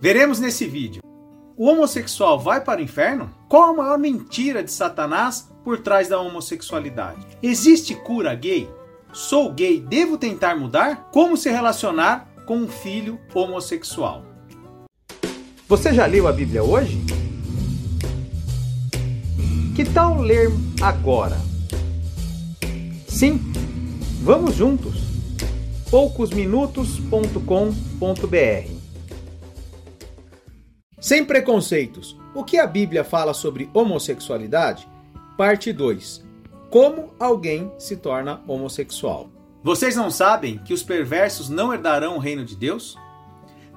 Veremos nesse vídeo. O homossexual vai para o inferno? Qual a maior mentira de Satanás por trás da homossexualidade? Existe cura gay? Sou gay, devo tentar mudar? Como se relacionar com um filho homossexual? Você já leu a Bíblia hoje? Que tal ler agora? Sim, vamos juntos. poucosminutos.com.br Sem preconceitos. O que a Bíblia fala sobre homossexualidade? Parte 2. Como alguém se torna homossexual. Vocês não sabem que os perversos não herdarão o reino de Deus?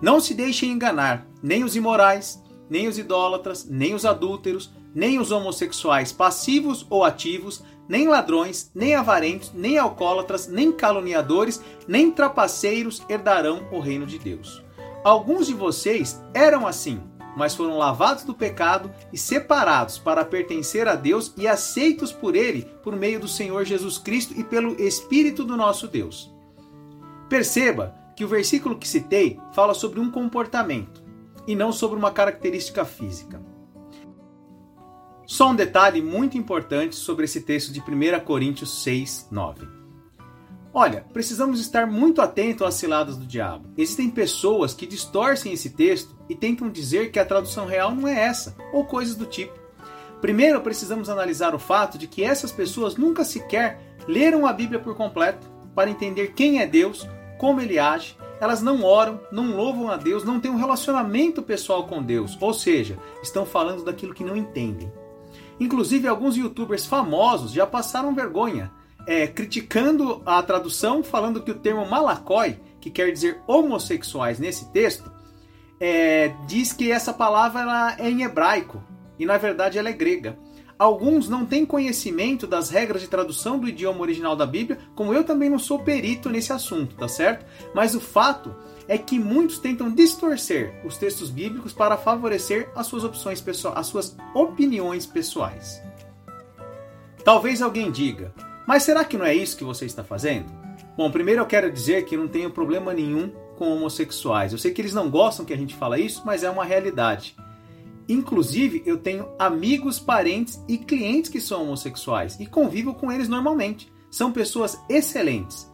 Não se deixem enganar, nem os imorais, nem os idólatras, nem os adúlteros, nem os homossexuais passivos ou ativos, nem ladrões, nem avarentos, nem alcoólatras, nem caluniadores, nem trapaceiros herdarão o reino de Deus. Alguns de vocês eram assim, mas foram lavados do pecado e separados para pertencer a Deus e aceitos por Ele por meio do Senhor Jesus Cristo e pelo Espírito do nosso Deus. Perceba que o versículo que citei fala sobre um comportamento e não sobre uma característica física. Só um detalhe muito importante sobre esse texto de 1 Coríntios 6, 9. Olha, precisamos estar muito atentos às ciladas do diabo. Existem pessoas que distorcem esse texto e tentam dizer que a tradução real não é essa, ou coisas do tipo. Primeiro, precisamos analisar o fato de que essas pessoas nunca sequer leram a Bíblia por completo para entender quem é Deus, como ele age. Elas não oram, não louvam a Deus, não têm um relacionamento pessoal com Deus, ou seja, estão falando daquilo que não entendem. Inclusive, alguns youtubers famosos já passaram vergonha, é, criticando a tradução, falando que o termo malacói, que quer dizer homossexuais nesse texto, é, diz que essa palavra é em hebraico e na verdade ela é grega. Alguns não têm conhecimento das regras de tradução do idioma original da Bíblia, como eu também não sou perito nesse assunto, tá certo? Mas o fato é que muitos tentam distorcer os textos bíblicos para favorecer as suas opções pessoais, as suas opiniões pessoais. Talvez alguém diga: "Mas será que não é isso que você está fazendo?" Bom, primeiro eu quero dizer que não tenho problema nenhum com homossexuais. Eu sei que eles não gostam que a gente fala isso, mas é uma realidade. Inclusive, eu tenho amigos, parentes e clientes que são homossexuais e convivo com eles normalmente. São pessoas excelentes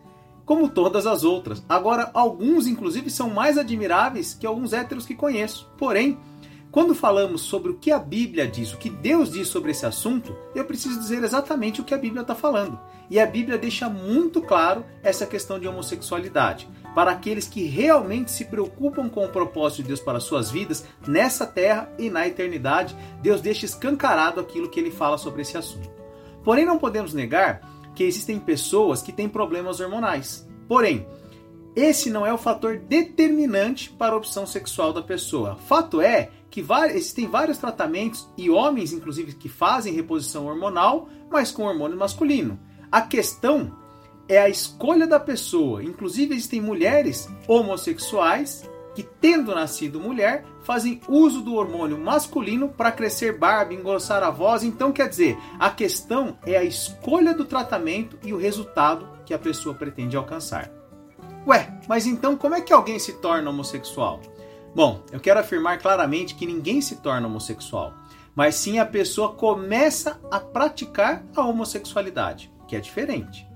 como todas as outras. Agora, alguns, inclusive, são mais admiráveis que alguns héteros que conheço. Porém, quando falamos sobre o que a Bíblia diz, o que Deus diz sobre esse assunto, eu preciso dizer exatamente o que a Bíblia está falando. E a Bíblia deixa muito claro essa questão de homossexualidade. Para aqueles que realmente se preocupam com o propósito de Deus para suas vidas, nessa terra e na eternidade, Deus deixa escancarado aquilo que ele fala sobre esse assunto. Porém, não podemos negar que existem pessoas que têm problemas hormonais. Porém, esse não é o fator determinante para a opção sexual da pessoa. Fato é que existem vários tratamentos e homens, inclusive, que fazem reposição hormonal, mas com hormônio masculino. A questão é a escolha da pessoa. Inclusive, existem mulheres homossexuais que, tendo nascido mulher, fazem uso do hormônio masculino para crescer barba, engrossar a voz. Então, quer dizer, a questão é a escolha do tratamento e o resultado que a pessoa pretende alcançar. Ué, mas então como é que alguém se torna homossexual? Bom, eu quero afirmar claramente que ninguém se torna homossexual, mas sim a pessoa começa a praticar a homossexualidade, que é diferente.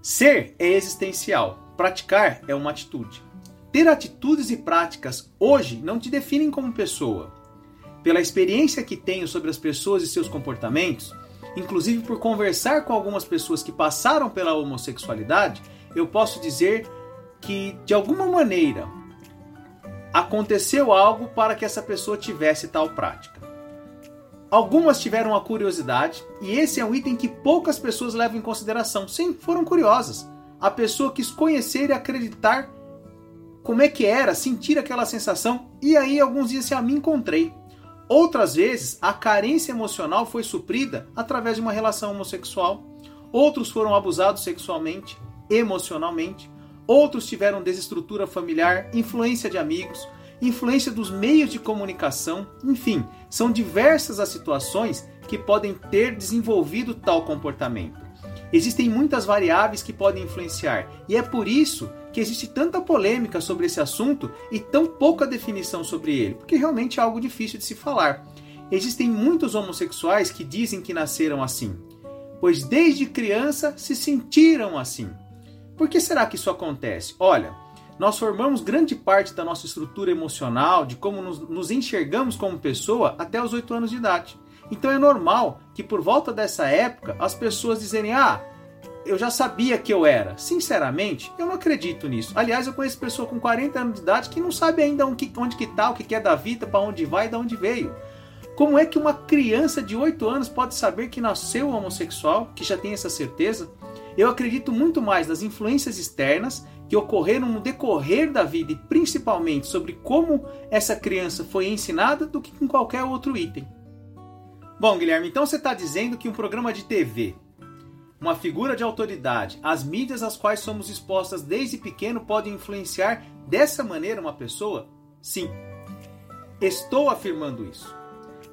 Ser é existencial, praticar é uma atitude. Ter atitudes e práticas hoje não te definem como pessoa. Pela experiência que tenho sobre as pessoas e seus comportamentos, inclusive por conversar com algumas pessoas que passaram pela homossexualidade, eu posso dizer que de alguma maneira aconteceu algo para que essa pessoa tivesse tal prática. Algumas tiveram a curiosidade, e esse é um item que poucas pessoas levam em consideração. Sim, foram curiosas. A pessoa quis conhecer e acreditar como é que era sentir aquela sensação e aí alguns dias assim, ah, me encontrei. Outras vezes, a carência emocional foi suprida através de uma relação homossexual. Outros foram abusados sexualmente, emocionalmente. Outros tiveram desestrutura familiar, influência de amigos, influência dos meios de comunicação. Enfim, são diversas as situações que podem ter desenvolvido tal comportamento. Existem muitas variáveis que podem influenciar, e é por isso que existe tanta polêmica sobre esse assunto e tão pouca definição sobre ele, porque realmente é algo difícil de se falar. Existem muitos homossexuais que dizem que nasceram assim, pois desde criança se sentiram assim. Por que será que isso acontece? Olha, nós formamos grande parte da nossa estrutura emocional, de como nos, nos enxergamos como pessoa, até os 8 anos de idade. Então é normal que por volta dessa época as pessoas dizerem: Ah, eu já sabia que eu era. Sinceramente, eu não acredito nisso. Aliás, eu conheço pessoa com 40 anos de idade que não sabe ainda onde, onde que tá, o que é da vida, para onde vai e de onde veio. Como é que uma criança de 8 anos pode saber que nasceu homossexual, que já tem essa certeza? Eu acredito muito mais nas influências externas que ocorreram no decorrer da vida e principalmente sobre como essa criança foi ensinada do que com qualquer outro item. Bom, Guilherme, então você está dizendo que um programa de TV, uma figura de autoridade, as mídias às quais somos expostas desde pequeno podem influenciar dessa maneira uma pessoa? Sim. Estou afirmando isso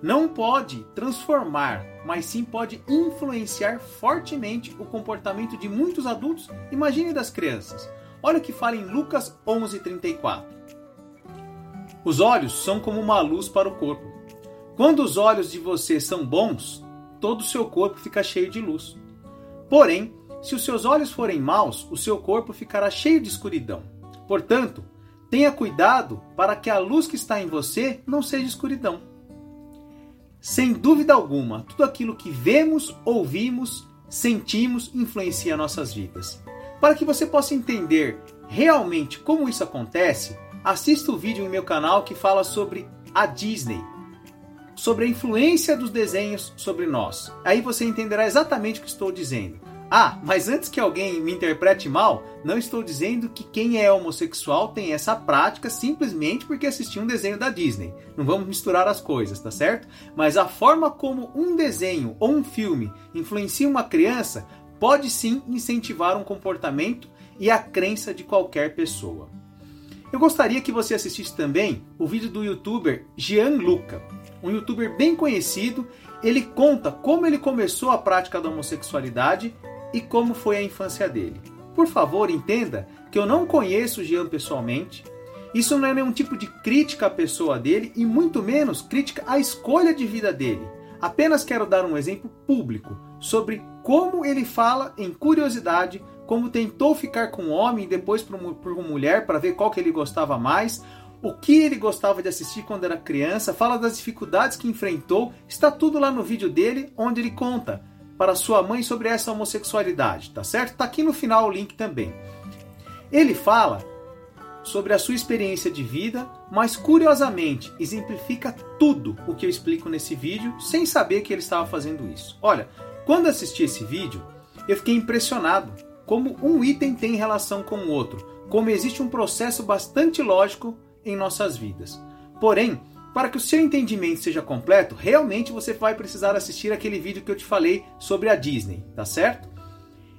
não pode transformar, mas sim pode influenciar fortemente o comportamento de muitos adultos, imagine das crianças. Olha o que fala em Lucas 11:34. Os olhos são como uma luz para o corpo. Quando os olhos de você são bons, todo o seu corpo fica cheio de luz. Porém, se os seus olhos forem maus, o seu corpo ficará cheio de escuridão. Portanto, tenha cuidado para que a luz que está em você não seja escuridão. Sem dúvida alguma, tudo aquilo que vemos, ouvimos, sentimos influencia nossas vidas. Para que você possa entender realmente como isso acontece, assista o vídeo em meu canal que fala sobre a Disney, sobre a influência dos desenhos sobre nós. Aí você entenderá exatamente o que estou dizendo. Ah, mas antes que alguém me interprete mal, não estou dizendo que quem é homossexual tem essa prática simplesmente porque assistiu um desenho da Disney. Não vamos misturar as coisas, tá certo? Mas a forma como um desenho ou um filme influencia uma criança pode sim incentivar um comportamento e a crença de qualquer pessoa. Eu gostaria que você assistisse também o vídeo do youtuber Gianluca, um youtuber bem conhecido. Ele conta como ele começou a prática da homossexualidade e como foi a infância dele. Por favor, entenda que eu não conheço o Jean pessoalmente. Isso não é nenhum tipo de crítica à pessoa dele e muito menos crítica à escolha de vida dele. Apenas quero dar um exemplo público sobre como ele fala em curiosidade, como tentou ficar com homem e depois por uma mulher para ver qual que ele gostava mais, o que ele gostava de assistir quando era criança, fala das dificuldades que enfrentou, está tudo lá no vídeo dele, onde ele conta para sua mãe sobre essa homossexualidade, tá certo? Tá aqui no final o link também. Ele fala sobre a sua experiência de vida, mas curiosamente exemplifica tudo o que eu explico nesse vídeo sem saber que ele estava fazendo isso. Olha, quando assisti esse vídeo, eu fiquei impressionado como um item tem relação com o outro, como existe um processo bastante lógico em nossas vidas. Porém, para que o seu entendimento seja completo, realmente você vai precisar assistir aquele vídeo que eu te falei sobre a Disney, tá certo?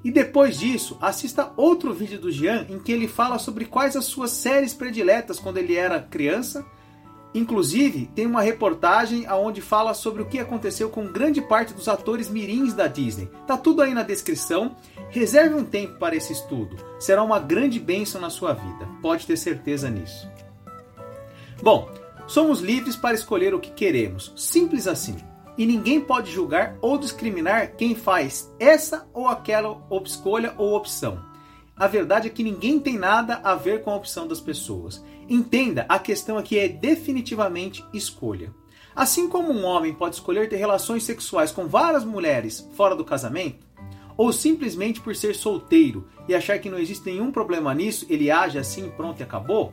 E depois disso, assista outro vídeo do Jean em que ele fala sobre quais as suas séries prediletas quando ele era criança. Inclusive, tem uma reportagem onde fala sobre o que aconteceu com grande parte dos atores mirins da Disney. Tá tudo aí na descrição. Reserve um tempo para esse estudo. Será uma grande bênção na sua vida. Pode ter certeza nisso. Bom, Somos livres para escolher o que queremos, simples assim. E ninguém pode julgar ou discriminar quem faz essa ou aquela escolha ou opção. A verdade é que ninguém tem nada a ver com a opção das pessoas. Entenda, a questão aqui é definitivamente escolha. Assim como um homem pode escolher ter relações sexuais com várias mulheres fora do casamento, ou simplesmente por ser solteiro e achar que não existe nenhum problema nisso, ele age assim, pronto e acabou,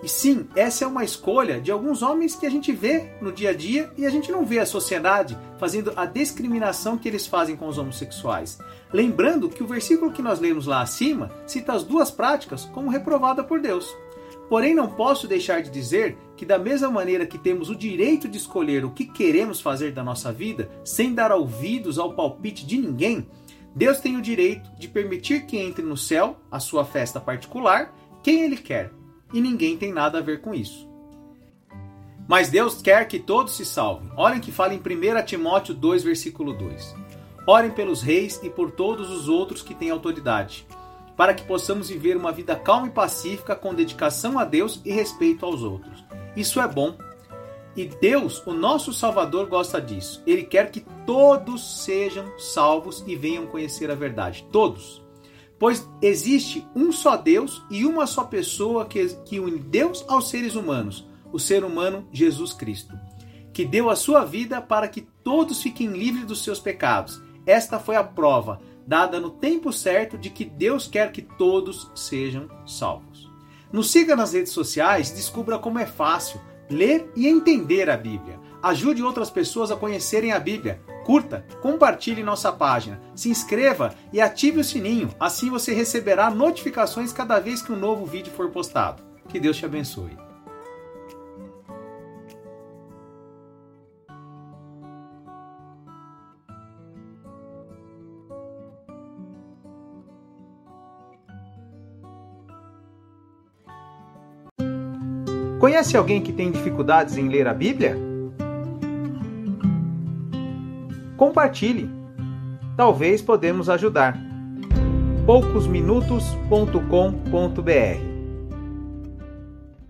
e sim, essa é uma escolha de alguns homens que a gente vê no dia a dia e a gente não vê a sociedade fazendo a discriminação que eles fazem com os homossexuais. Lembrando que o versículo que nós lemos lá acima cita as duas práticas como reprovada por Deus. Porém, não posso deixar de dizer que, da mesma maneira que temos o direito de escolher o que queremos fazer da nossa vida, sem dar ouvidos ao palpite de ninguém, Deus tem o direito de permitir que entre no céu, a sua festa particular, quem Ele quer e ninguém tem nada a ver com isso. Mas Deus quer que todos se salvem. Olhem que fala em 1 Timóteo 2, versículo 2. Orem pelos reis e por todos os outros que têm autoridade, para que possamos viver uma vida calma e pacífica com dedicação a Deus e respeito aos outros. Isso é bom. E Deus, o nosso Salvador, gosta disso. Ele quer que todos sejam salvos e venham conhecer a verdade. Todos. Pois existe um só Deus e uma só pessoa que, que une Deus aos seres humanos, o ser humano Jesus Cristo, que deu a sua vida para que todos fiquem livres dos seus pecados. Esta foi a prova, dada no tempo certo, de que Deus quer que todos sejam salvos. Nos siga nas redes sociais, descubra como é fácil ler e entender a Bíblia. Ajude outras pessoas a conhecerem a Bíblia. Curta, compartilhe nossa página, se inscreva e ative o sininho. Assim você receberá notificações cada vez que um novo vídeo for postado. Que Deus te abençoe. Conhece alguém que tem dificuldades em ler a Bíblia? Compartilhe. Talvez podemos ajudar. poucosminutos.com.br